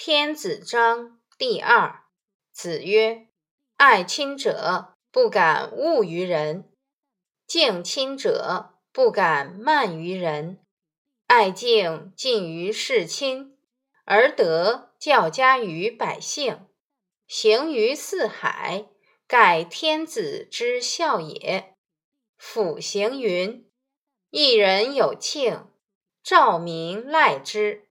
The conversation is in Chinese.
天子章第二。子曰：“爱亲者，不敢恶于人；敬亲者，不敢慢于人。爱敬近于事亲，而德教加于百姓，行于四海，盖天子之孝也。”甫行云：“一人有庆，兆民赖之。”